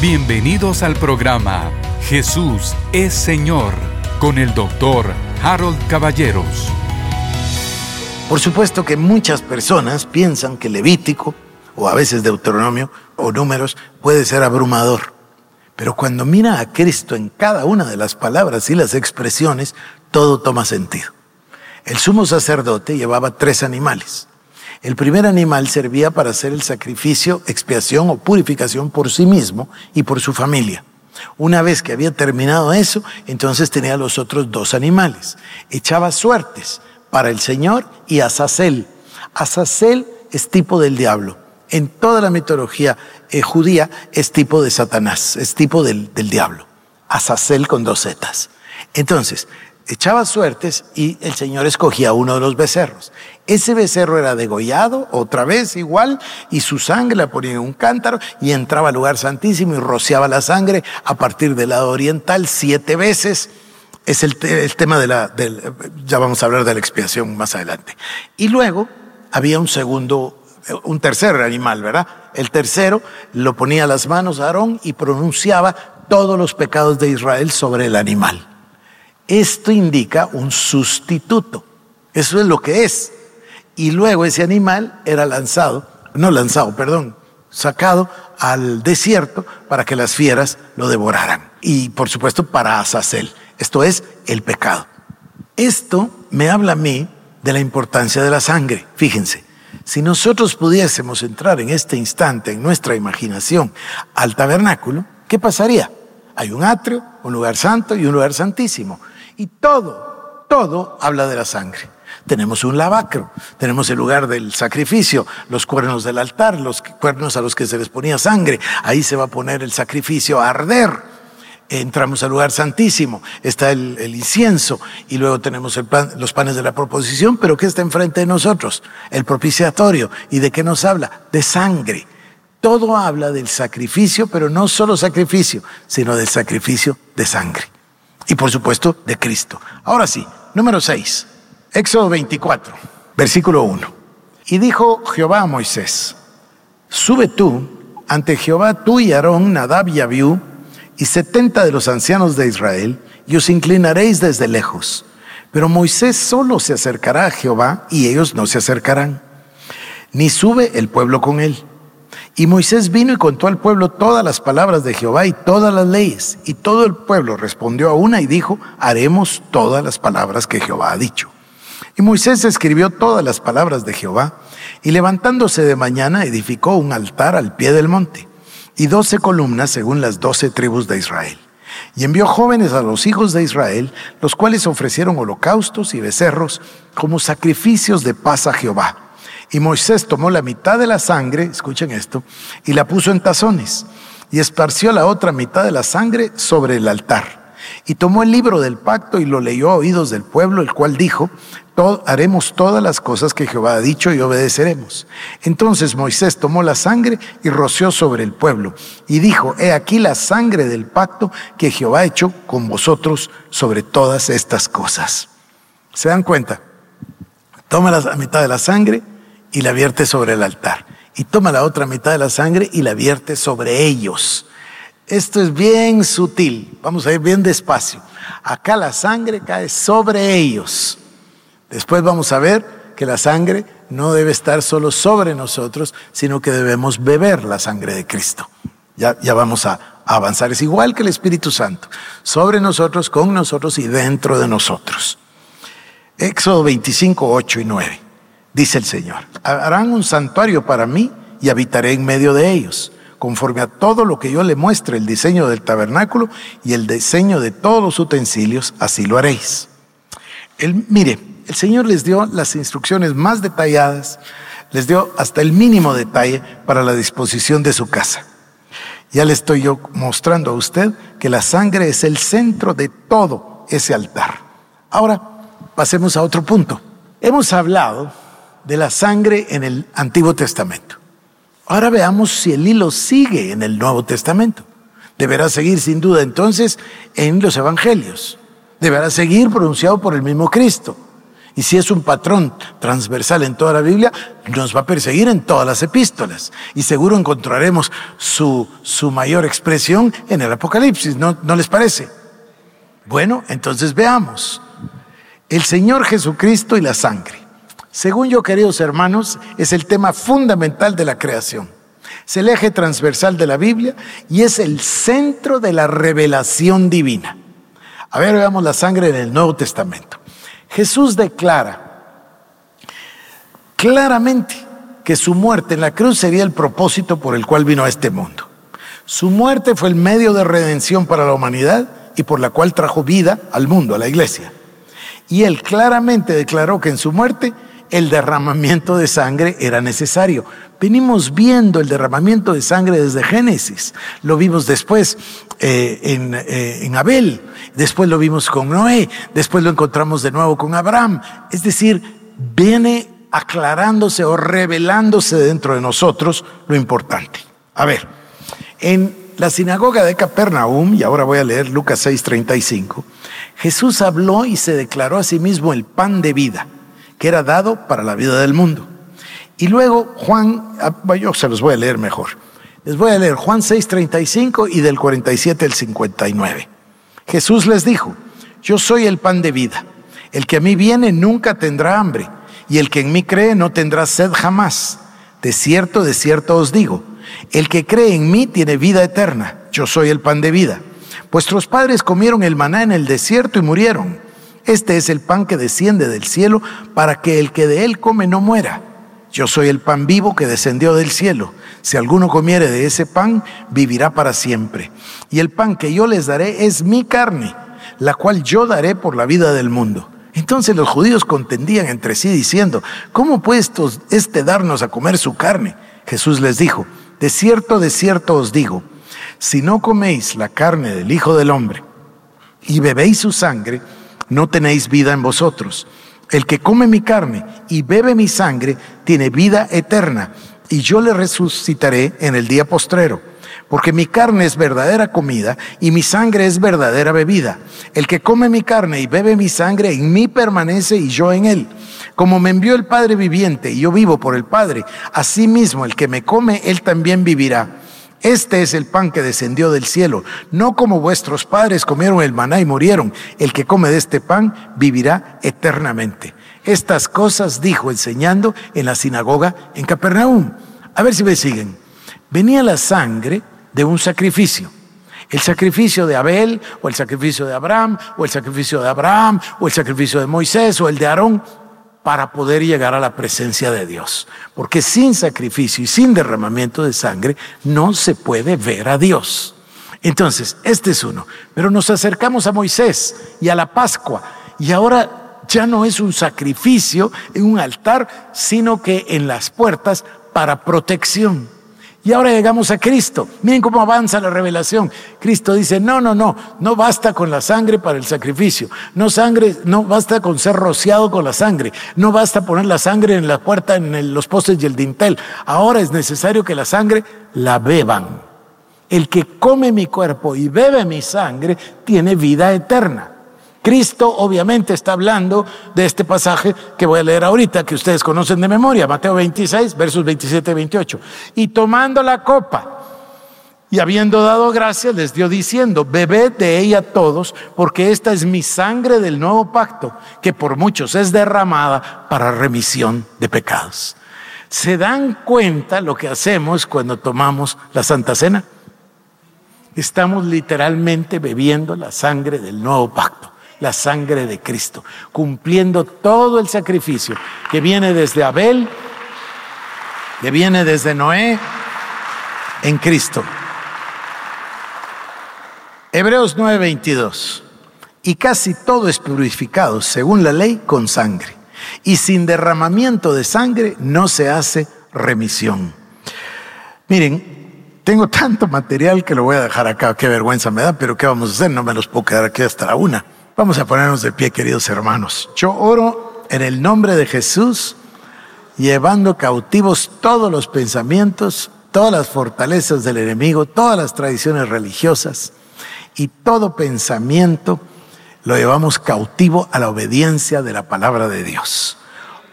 Bienvenidos al programa Jesús es Señor con el doctor Harold Caballeros. Por supuesto que muchas personas piensan que Levítico, o a veces Deuteronomio, o Números, puede ser abrumador. Pero cuando mira a Cristo en cada una de las palabras y las expresiones, todo toma sentido. El sumo sacerdote llevaba tres animales. El primer animal servía para hacer el sacrificio, expiación o purificación por sí mismo y por su familia. Una vez que había terminado eso, entonces tenía los otros dos animales. Echaba suertes para el Señor y Azazel. Azazel es tipo del diablo. En toda la mitología eh, judía es tipo de Satanás, es tipo del, del diablo. Azazel con dos zetas. Entonces, echaba suertes y el Señor escogía uno de los becerros. Ese becerro era degollado, otra vez igual, y su sangre la ponía en un cántaro y entraba al lugar santísimo y rociaba la sangre a partir del lado oriental siete veces. Es el, tema de la, del, ya vamos a hablar de la expiación más adelante. Y luego había un segundo, un tercer animal, ¿verdad? El tercero lo ponía a las manos a Aarón y pronunciaba todos los pecados de Israel sobre el animal. Esto indica un sustituto. Eso es lo que es. Y luego ese animal era lanzado, no lanzado, perdón, sacado al desierto para que las fieras lo devoraran. Y por supuesto para Azazel. Esto es el pecado. Esto me habla a mí de la importancia de la sangre. Fíjense, si nosotros pudiésemos entrar en este instante en nuestra imaginación al tabernáculo, ¿qué pasaría? Hay un atrio, un lugar santo y un lugar santísimo. Y todo, todo habla de la sangre. Tenemos un lavacro, tenemos el lugar del sacrificio, los cuernos del altar, los cuernos a los que se les ponía sangre. Ahí se va a poner el sacrificio a arder. Entramos al lugar santísimo, está el, incienso y luego tenemos los panes de la proposición, pero ¿qué está enfrente de nosotros? El propiciatorio. ¿Y de qué nos habla? De sangre. Todo habla del sacrificio, pero no solo sacrificio, sino del sacrificio de sangre y por supuesto de Cristo. Ahora sí, número 6, Éxodo 24, versículo 1. Y dijo Jehová a Moisés, sube tú ante Jehová tú y Aarón, Nadab y Abiú, y setenta de los ancianos de Israel, y os inclinaréis desde lejos. Pero Moisés solo se acercará a Jehová y ellos no se acercarán, ni sube el pueblo con él. Y Moisés vino y contó al pueblo todas las palabras de Jehová y todas las leyes. Y todo el pueblo respondió a una y dijo, haremos todas las palabras que Jehová ha dicho. Y Moisés escribió todas las palabras de Jehová y levantándose de mañana edificó un altar al pie del monte y doce columnas según las doce tribus de Israel. Y envió jóvenes a los hijos de Israel, los cuales ofrecieron holocaustos y becerros como sacrificios de paz a Jehová y Moisés tomó la mitad de la sangre, escuchen esto, y la puso en tazones, y esparció la otra mitad de la sangre sobre el altar. Y tomó el libro del pacto y lo leyó a oídos del pueblo, el cual dijo, haremos todas las cosas que Jehová ha dicho y obedeceremos. Entonces Moisés tomó la sangre y roció sobre el pueblo y dijo, he aquí la sangre del pacto que Jehová ha hecho con vosotros sobre todas estas cosas. ¿Se dan cuenta? Toma la mitad de la sangre, y la vierte sobre el altar. Y toma la otra mitad de la sangre y la vierte sobre ellos. Esto es bien sutil. Vamos a ir bien despacio. Acá la sangre cae sobre ellos. Después vamos a ver que la sangre no debe estar solo sobre nosotros, sino que debemos beber la sangre de Cristo. Ya, ya vamos a, avanzar. Es igual que el Espíritu Santo. Sobre nosotros, con nosotros y dentro de nosotros. Éxodo 25, 8 y 9 dice el Señor. Harán un santuario para mí y habitaré en medio de ellos, conforme a todo lo que yo le muestre, el diseño del tabernáculo y el diseño de todos los utensilios, así lo haréis. El, mire, el Señor les dio las instrucciones más detalladas, les dio hasta el mínimo detalle para la disposición de su casa. Ya le estoy yo mostrando a usted que la sangre es el centro de todo ese altar. Ahora, pasemos a otro punto. Hemos hablado de la sangre en el Antiguo Testamento. Ahora veamos si el hilo sigue en el Nuevo Testamento. Deberá seguir sin duda entonces en los Evangelios. Deberá seguir pronunciado por el mismo Cristo. Y si es un patrón transversal en toda la Biblia, nos va a perseguir en todas las epístolas. Y seguro encontraremos su, su mayor expresión en el Apocalipsis, ¿no, ¿no les parece? Bueno, entonces veamos. El Señor Jesucristo y la sangre. Según yo, queridos hermanos, es el tema fundamental de la creación. Es el eje transversal de la Biblia y es el centro de la revelación divina. A ver, veamos la sangre en el Nuevo Testamento. Jesús declara claramente que su muerte en la cruz sería el propósito por el cual vino a este mundo. Su muerte fue el medio de redención para la humanidad y por la cual trajo vida al mundo, a la iglesia. Y él claramente declaró que en su muerte el derramamiento de sangre era necesario. Venimos viendo el derramamiento de sangre desde Génesis. Lo vimos después eh, en, eh, en Abel, después lo vimos con Noé, después lo encontramos de nuevo con Abraham. Es decir, viene aclarándose o revelándose dentro de nosotros lo importante. A ver, en la sinagoga de Capernaum, y ahora voy a leer Lucas 6:35, Jesús habló y se declaró a sí mismo el pan de vida que era dado para la vida del mundo. Y luego Juan, ah, yo se los voy a leer mejor. Les voy a leer Juan 6:35 y del 47 al 59. Jesús les dijo, yo soy el pan de vida. El que a mí viene nunca tendrá hambre, y el que en mí cree no tendrá sed jamás. De cierto, de cierto os digo, el que cree en mí tiene vida eterna. Yo soy el pan de vida. Vuestros padres comieron el maná en el desierto y murieron. Este es el pan que desciende del cielo para que el que de él come no muera. Yo soy el pan vivo que descendió del cielo. Si alguno comiere de ese pan, vivirá para siempre. Y el pan que yo les daré es mi carne, la cual yo daré por la vida del mundo. Entonces los judíos contendían entre sí diciendo, ¿cómo puede este darnos a comer su carne? Jesús les dijo, de cierto, de cierto os digo, si no coméis la carne del Hijo del Hombre y bebéis su sangre, no tenéis vida en vosotros. El que come mi carne y bebe mi sangre tiene vida eterna, y yo le resucitaré en el día postrero. Porque mi carne es verdadera comida y mi sangre es verdadera bebida. El que come mi carne y bebe mi sangre en mí permanece y yo en él. Como me envió el Padre viviente y yo vivo por el Padre, asimismo el que me come, él también vivirá. Este es el pan que descendió del cielo, no como vuestros padres comieron el maná y murieron. El que come de este pan vivirá eternamente. Estas cosas dijo enseñando en la sinagoga en Capernaum. A ver si me siguen. Venía la sangre de un sacrificio. El sacrificio de Abel, o el sacrificio de Abraham, o el sacrificio de Abraham, o el sacrificio de Moisés, o el de Aarón, para poder llegar a la presencia de Dios. Porque sin sacrificio y sin derramamiento de sangre no se puede ver a Dios. Entonces, este es uno. Pero nos acercamos a Moisés y a la Pascua y ahora ya no es un sacrificio en un altar, sino que en las puertas para protección. Y ahora llegamos a Cristo. Miren cómo avanza la revelación. Cristo dice, no, no, no, no basta con la sangre para el sacrificio. No sangre, no basta con ser rociado con la sangre. No basta poner la sangre en la puerta, en los postes y el dintel. Ahora es necesario que la sangre la beban. El que come mi cuerpo y bebe mi sangre tiene vida eterna. Cristo obviamente está hablando de este pasaje que voy a leer ahorita, que ustedes conocen de memoria, Mateo 26, versos 27 y 28. Y tomando la copa y habiendo dado gracias, les dio diciendo, bebed de ella todos, porque esta es mi sangre del nuevo pacto, que por muchos es derramada para remisión de pecados. ¿Se dan cuenta lo que hacemos cuando tomamos la Santa Cena? Estamos literalmente bebiendo la sangre del nuevo pacto la sangre de Cristo, cumpliendo todo el sacrificio que viene desde Abel, que viene desde Noé, en Cristo. Hebreos 9:22. Y casi todo es purificado, según la ley, con sangre. Y sin derramamiento de sangre no se hace remisión. Miren, tengo tanto material que lo voy a dejar acá, qué vergüenza me da, pero ¿qué vamos a hacer? No me los puedo quedar aquí hasta la una. Vamos a ponernos de pie, queridos hermanos. Yo oro en el nombre de Jesús, llevando cautivos todos los pensamientos, todas las fortalezas del enemigo, todas las tradiciones religiosas y todo pensamiento lo llevamos cautivo a la obediencia de la palabra de Dios.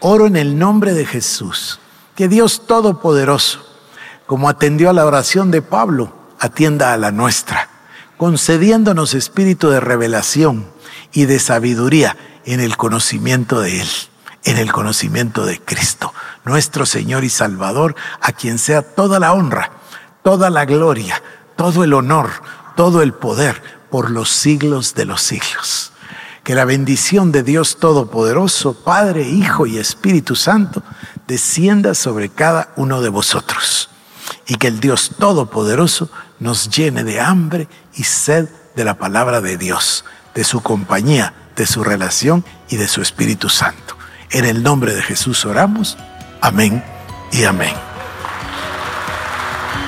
Oro en el nombre de Jesús, que Dios Todopoderoso, como atendió a la oración de Pablo, atienda a la nuestra, concediéndonos espíritu de revelación y de sabiduría en el conocimiento de Él, en el conocimiento de Cristo, nuestro Señor y Salvador, a quien sea toda la honra, toda la gloria, todo el honor, todo el poder por los siglos de los siglos. Que la bendición de Dios Todopoderoso, Padre, Hijo y Espíritu Santo, descienda sobre cada uno de vosotros. Y que el Dios Todopoderoso nos llene de hambre y sed de la palabra de Dios, de su compañía, de su relación y de su Espíritu Santo. En el nombre de Jesús oramos. Amén y amén.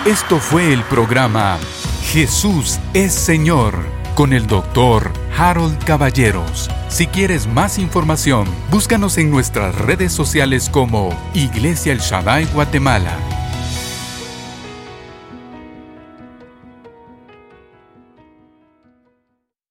Esto fue el programa Jesús es Señor con el doctor Harold Caballeros. Si quieres más información, búscanos en nuestras redes sociales como Iglesia El Shaddai Guatemala